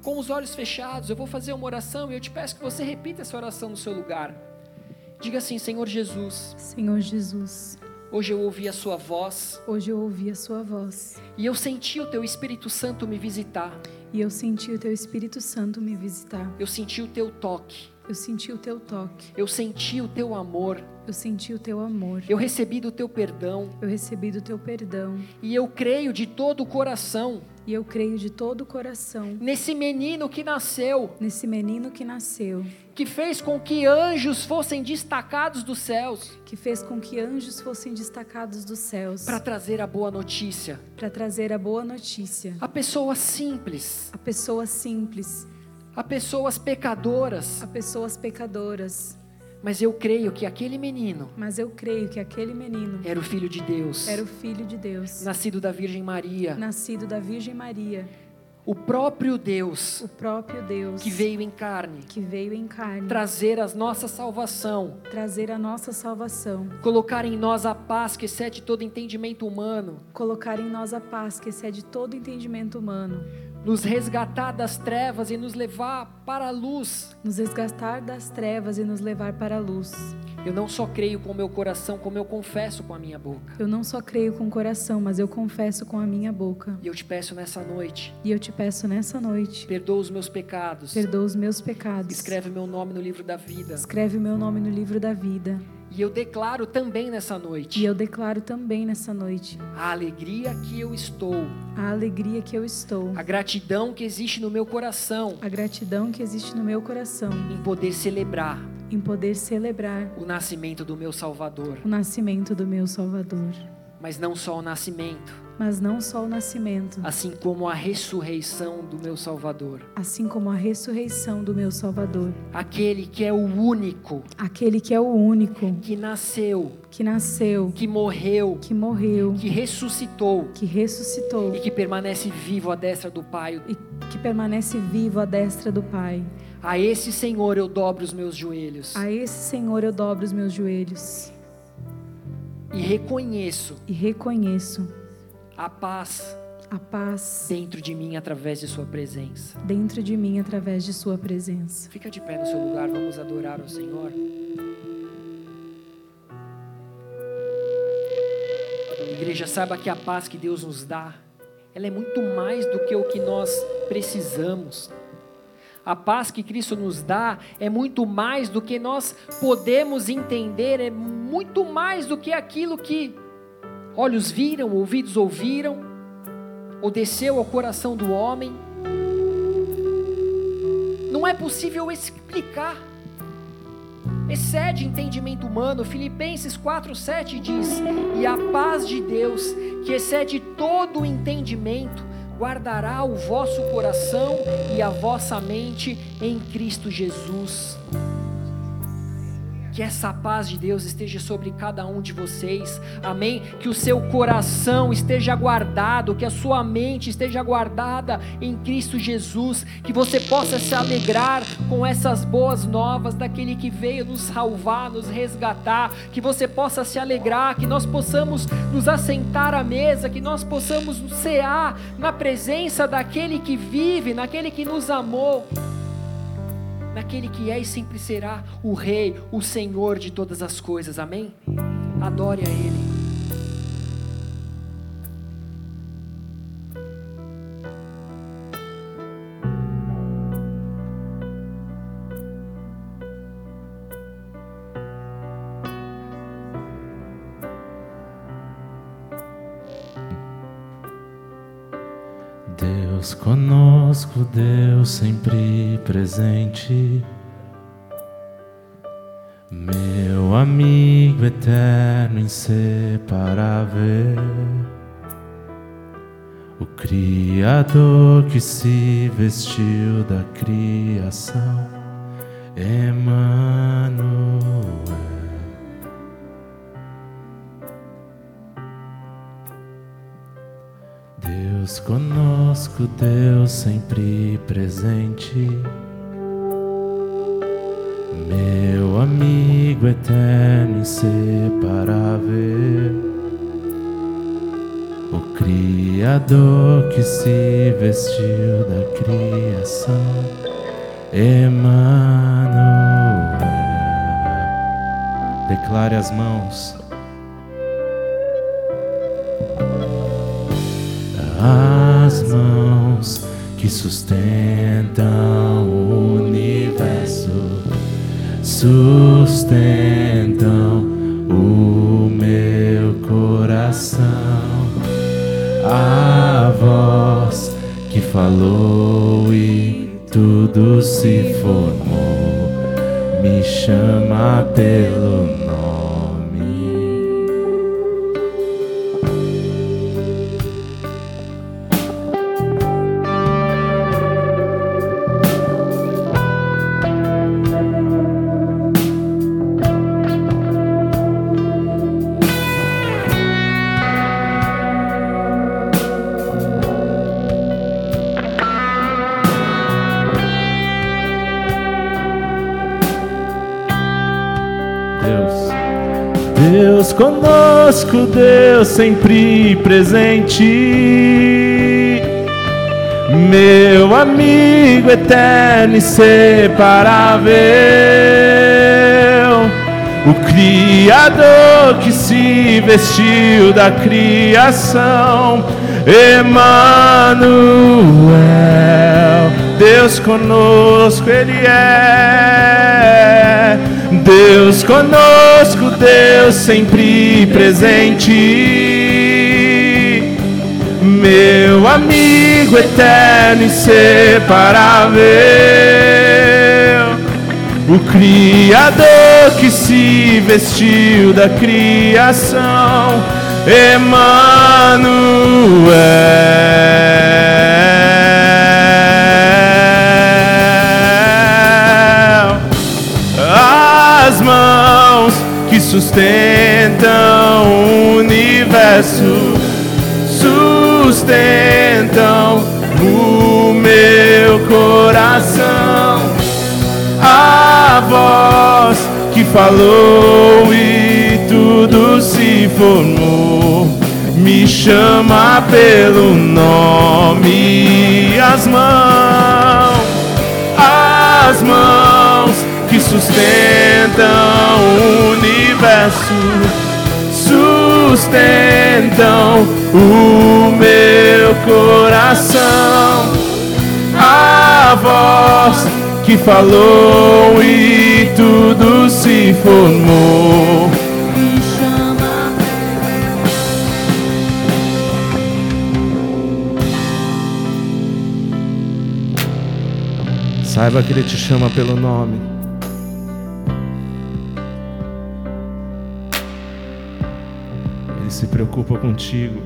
Speaker 1: com os olhos fechados, eu vou fazer uma oração e eu te peço que você repita essa oração no seu lugar. Diga assim: Senhor Jesus.
Speaker 2: Senhor Jesus.
Speaker 1: Hoje eu ouvi a sua voz.
Speaker 2: Hoje eu ouvi a sua voz.
Speaker 1: E eu senti o teu Espírito Santo me visitar.
Speaker 2: E eu senti o teu Espírito Santo me visitar.
Speaker 1: Eu senti o teu toque.
Speaker 2: Eu senti o teu toque.
Speaker 1: Eu senti o teu amor.
Speaker 2: Eu senti o teu amor.
Speaker 1: Eu recebi do teu perdão.
Speaker 2: Eu recebi do teu perdão.
Speaker 1: E eu creio de todo o coração.
Speaker 2: E eu creio de todo o coração.
Speaker 1: Nesse menino que nasceu.
Speaker 2: Nesse menino que nasceu.
Speaker 1: Que fez com que anjos fossem destacados dos céus.
Speaker 2: Que fez com que anjos fossem destacados dos céus.
Speaker 1: Para trazer a boa notícia.
Speaker 2: Para trazer a boa notícia.
Speaker 1: A pessoas simples.
Speaker 2: A pessoas simples
Speaker 1: a pessoas pecadoras.
Speaker 2: A pessoas pecadoras.
Speaker 1: Mas eu creio que aquele menino.
Speaker 2: Mas eu creio que aquele menino.
Speaker 1: Era o filho de Deus.
Speaker 2: Era o filho de Deus.
Speaker 1: Nascido da Virgem Maria.
Speaker 2: Nascido da Virgem Maria.
Speaker 1: O próprio Deus.
Speaker 2: O próprio Deus.
Speaker 1: Que veio em carne.
Speaker 2: Que veio em carne.
Speaker 1: Trazer a nossa salvação.
Speaker 2: Trazer a nossa salvação.
Speaker 1: Colocar em nós a paz que excede todo entendimento humano.
Speaker 2: Colocar em nós a paz que excede todo entendimento humano
Speaker 1: nos resgatar das trevas e nos levar para a luz.
Speaker 2: Nos resgatar das trevas e nos levar para a luz.
Speaker 1: Eu não só creio com o meu coração, como eu confesso com a minha boca.
Speaker 2: Eu não só creio com o coração, mas eu confesso com a minha boca.
Speaker 1: E eu te peço nessa noite.
Speaker 2: E eu te peço nessa noite.
Speaker 1: Perdoa os meus pecados.
Speaker 2: Perdoa os meus pecados.
Speaker 1: Escreve meu nome no livro da vida.
Speaker 2: Escreve meu nome no livro da vida.
Speaker 1: E eu declaro também nessa noite.
Speaker 2: E eu declaro também nessa noite.
Speaker 1: A alegria que eu estou.
Speaker 2: A alegria que eu estou.
Speaker 1: A gratidão que existe no meu coração.
Speaker 2: A gratidão que existe no meu coração.
Speaker 1: Em poder celebrar.
Speaker 2: Em poder celebrar.
Speaker 1: O nascimento do meu Salvador.
Speaker 2: O nascimento do meu Salvador.
Speaker 1: Mas não só o nascimento
Speaker 2: mas não só o nascimento,
Speaker 1: assim como a ressurreição do meu Salvador,
Speaker 2: assim como a ressurreição do meu Salvador,
Speaker 1: aquele que é o único,
Speaker 2: aquele que é o único,
Speaker 1: que nasceu,
Speaker 2: que nasceu,
Speaker 1: que morreu,
Speaker 2: que morreu,
Speaker 1: que ressuscitou,
Speaker 2: que ressuscitou
Speaker 1: e que permanece vivo à destra do Pai,
Speaker 2: e que permanece vivo à destra do Pai.
Speaker 1: A esse Senhor eu dobro os meus joelhos.
Speaker 2: A esse Senhor eu dobro os meus joelhos.
Speaker 1: E reconheço.
Speaker 2: E reconheço
Speaker 1: a paz
Speaker 2: a paz
Speaker 1: dentro de mim através de sua presença.
Speaker 2: Dentro de mim através de sua presença.
Speaker 1: Fica de pé no seu lugar, vamos adorar o Senhor. Igreja, saiba que a paz que Deus nos dá ela é muito mais do que o que nós precisamos. A paz que Cristo nos dá é muito mais do que nós podemos entender, é muito mais do que aquilo que olhos viram, ouvidos ouviram, ou desceu ao coração do homem. Não é possível explicar. Excede entendimento humano. Filipenses 4:7 diz: "E a paz de Deus, que excede todo o entendimento, guardará o vosso coração e a vossa mente em Cristo Jesus. Que essa paz de Deus esteja sobre cada um de vocês, amém? Que o seu coração esteja guardado, que a sua mente esteja guardada em Cristo Jesus, que você possa se alegrar com essas boas novas daquele que veio nos salvar, nos resgatar, que você possa se alegrar, que nós possamos nos assentar à mesa, que nós possamos cear na presença daquele que vive, naquele que nos amou naquele que é e sempre será o Rei, o Senhor de todas as coisas. Amém? Adore a Ele.
Speaker 3: Deus conosco, Deus sempre presente, meu amigo eterno, inseparável, o Criador que se vestiu da criação, Emmanuel. Deus conosco, Deus sempre presente, meu amigo eterno, inseparável, o Criador que se vestiu da criação, Emmanuel. Declare as mãos. As mãos que sustentam o universo, sustentam o meu coração. A voz que falou e tudo se formou, me chama pelo conosco, Deus sempre presente. Meu amigo eterno e separável, o Criador que se vestiu da criação, Emmanuel, Deus conosco, Ele é Deus conosco, Deus sempre presente, meu amigo eterno e inseparável, o Criador que se vestiu da criação, Emmanuel. Sustentam o universo, sustentam o meu coração. A voz que falou e tudo se formou, me chama pelo nome, as mãos, as mãos que sustentam o universo, sustentam o meu coração. A voz que falou e tudo se formou.
Speaker 2: Chama
Speaker 3: Saiba que Ele te chama pelo nome. Se preocupa contigo.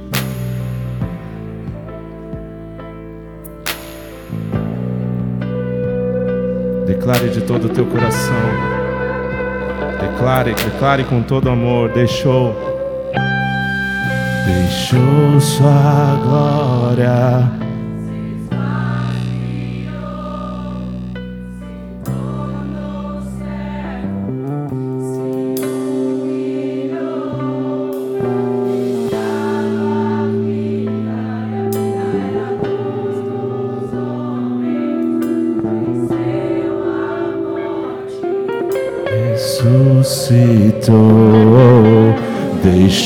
Speaker 3: Declare de todo o teu coração. Declare, declare com todo amor. Deixou. Deixou sua glória.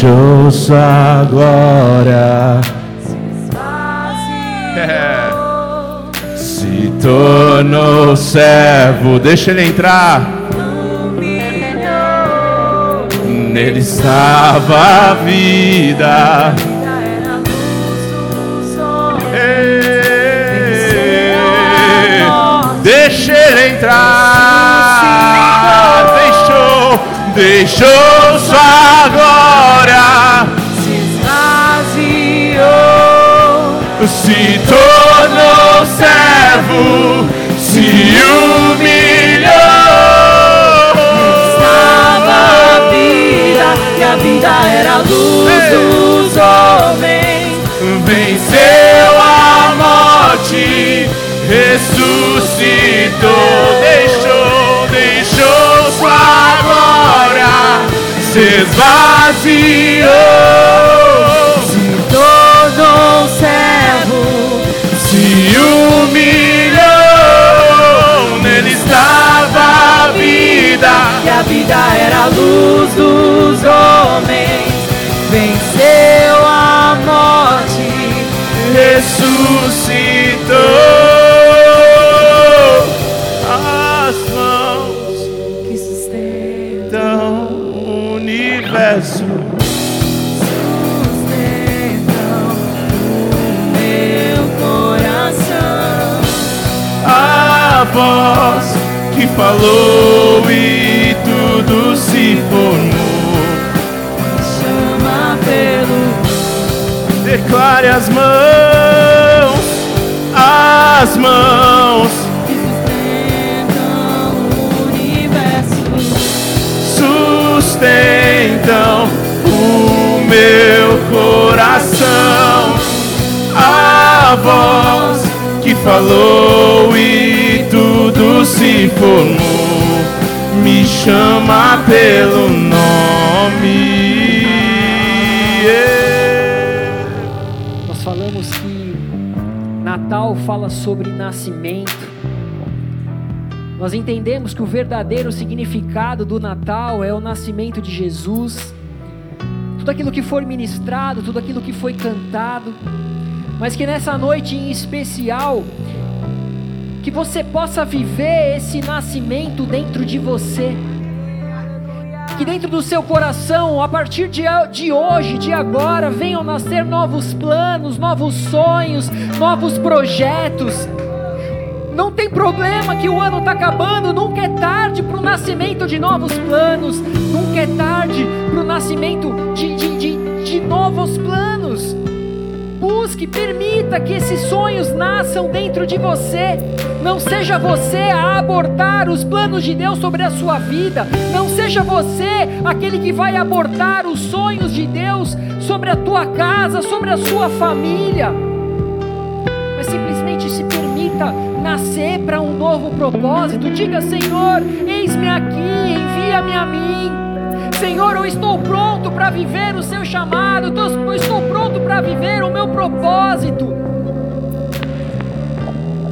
Speaker 3: Deixou sua glória,
Speaker 2: esvaziou,
Speaker 3: se tornou servo. Deixa ele entrar. Nele estava a vida. Deixa ele entrar. Deixou, deixou sua glória.
Speaker 2: Se
Speaker 3: tornou servo, se humilhou.
Speaker 2: Estava a vida, e a vida era a luz
Speaker 3: Ei.
Speaker 2: dos homens.
Speaker 3: Venceu a morte, ressuscitou, deixou, deixou sua glória, se esvaziou,
Speaker 2: Se tornou servo.
Speaker 3: Se humilhou, nele estava a vida.
Speaker 2: E a vida era a luz dos homens. Venceu a morte.
Speaker 3: ressuscitou. Voz que falou e tudo se formou.
Speaker 2: Chama pelo
Speaker 3: Declare as mãos, as mãos
Speaker 2: que sustentam o universo.
Speaker 3: sustentam o meu coração. A voz que falou e se formou, me chama pelo nome.
Speaker 1: Nós falamos que Natal fala sobre nascimento. Nós entendemos que o verdadeiro significado do Natal é o nascimento de Jesus. Tudo aquilo que foi ministrado, tudo aquilo que foi cantado, mas que nessa noite em especial que você possa viver esse nascimento dentro de você que dentro do seu coração, a partir de, de hoje, de agora, venham nascer novos planos, novos sonhos, novos projetos. Não tem problema que o ano está acabando, nunca é tarde para o nascimento de novos planos, nunca é tarde para o nascimento de, de, de, de novos planos. Busque, permita que esses sonhos nasçam dentro de você. Não seja você a abortar os planos de Deus sobre a sua vida. Não seja você aquele que vai abortar os sonhos de Deus sobre a tua casa, sobre a sua família. Mas simplesmente se permita nascer para um novo propósito. Diga, Senhor, eis-me aqui, envia-me a mim. Senhor, eu estou pronto para viver o seu chamado, eu estou pronto para viver o meu propósito.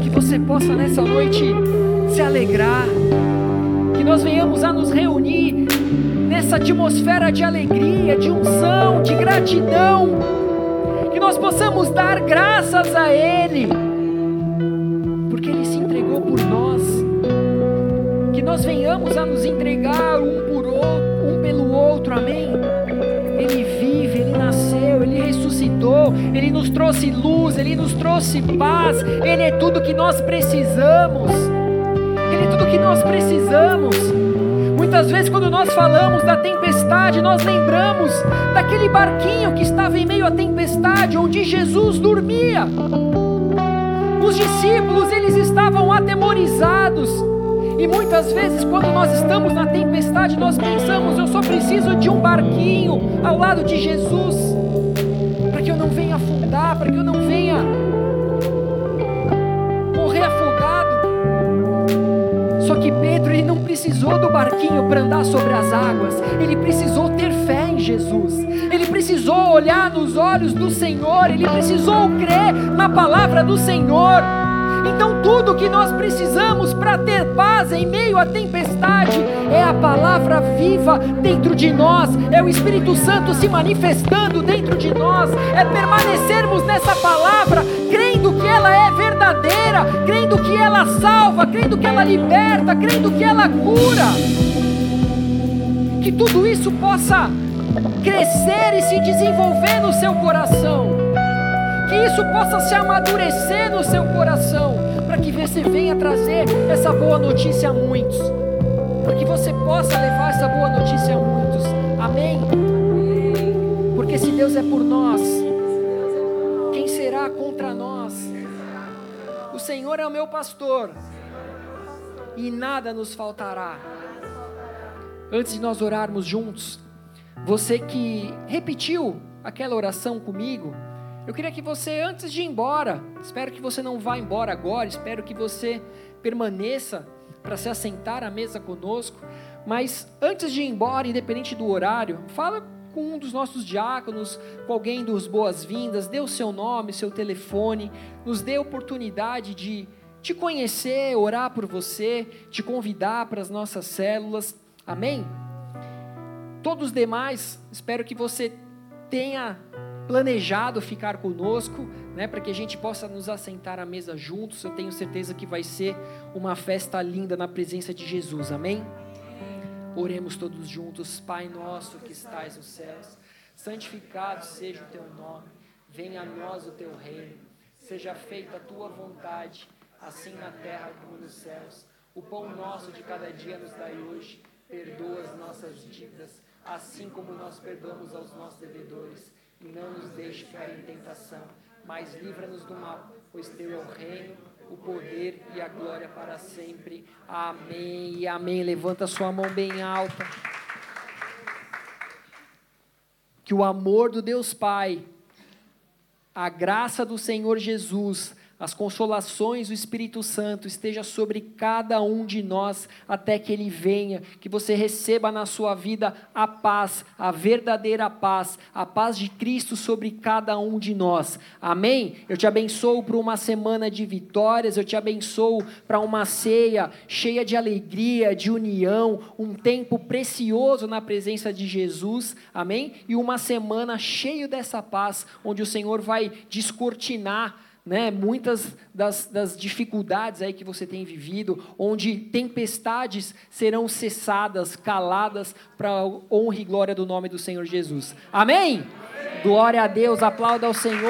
Speaker 1: Que você possa nessa noite se alegrar, que nós venhamos a nos reunir nessa atmosfera de alegria, de unção, de gratidão. Que nós possamos dar graças a Ele, porque Ele se entregou por nós, que nós venhamos a nos entregar um outro, amém? Ele vive, Ele nasceu, Ele ressuscitou, Ele nos trouxe luz, Ele nos trouxe paz, Ele é tudo que nós precisamos, Ele é tudo que nós precisamos. Muitas vezes, quando nós falamos da tempestade, nós lembramos daquele barquinho que estava em meio à tempestade, onde Jesus dormia. Os discípulos, eles estavam atemorizados. E muitas vezes, quando nós estamos na tempestade, nós pensamos: eu só preciso de um barquinho ao lado de Jesus, para que eu não venha afundar, para que eu não venha morrer afogado. Só que Pedro ele não precisou do barquinho para andar sobre as águas, ele precisou ter fé em Jesus, ele precisou olhar nos olhos do Senhor, ele precisou crer na palavra do Senhor. Então, tudo que nós precisamos para ter paz em meio à tempestade é a palavra viva dentro de nós, é o Espírito Santo se manifestando dentro de nós, é permanecermos nessa palavra, crendo que ela é verdadeira, crendo que ela salva, crendo que ela liberta, crendo que ela cura. Que tudo isso possa crescer e se desenvolver no seu coração que isso possa se amadurecer no seu coração, para que você venha trazer essa boa notícia a muitos, para que você possa levar essa boa notícia a muitos. Amém? Porque se Deus é por nós, quem será contra nós? O Senhor é o meu pastor e nada nos faltará. Antes de nós orarmos juntos, você que repetiu aquela oração comigo, eu queria que você, antes de ir embora, espero que você não vá embora agora, espero que você permaneça para se assentar à mesa conosco, mas antes de ir embora, independente do horário, fala com um dos nossos diáconos, com alguém dos boas-vindas, dê o seu nome, seu telefone, nos dê a oportunidade de te conhecer, orar por você, te convidar para as nossas células, amém? Todos os demais, espero que você tenha planejado ficar conosco, né, para que a gente possa nos assentar à mesa juntos. Eu tenho certeza que vai ser uma festa linda na presença de Jesus. Amém? Oremos todos juntos. Pai nosso que estais nos céus, santificado seja o teu nome. Venha a nós o teu reino. Seja feita a tua vontade, assim na terra como nos céus. O pão nosso de cada dia nos dai hoje. Perdoa as nossas dívidas, assim como nós perdoamos aos nossos devedores e não nos deixe cair em tentação, mas livra-nos do mal, pois teu é o reino, o poder e a glória para sempre. Amém e amém. Levanta sua mão bem alta. Que o amor do Deus Pai, a graça do Senhor Jesus, as consolações do Espírito Santo esteja sobre cada um de nós até que ele venha, que você receba na sua vida a paz, a verdadeira paz, a paz de Cristo sobre cada um de nós. Amém? Eu te abençoo para uma semana de vitórias, eu te abençoo para uma ceia cheia de alegria, de união, um tempo precioso na presença de Jesus. Amém? E uma semana cheia dessa paz, onde o Senhor vai descortinar né, muitas das, das, dificuldades aí que você tem vivido, onde tempestades serão cessadas, caladas, para honra e glória do nome do Senhor Jesus. Amém? Amém? Glória a Deus, aplauda ao Senhor.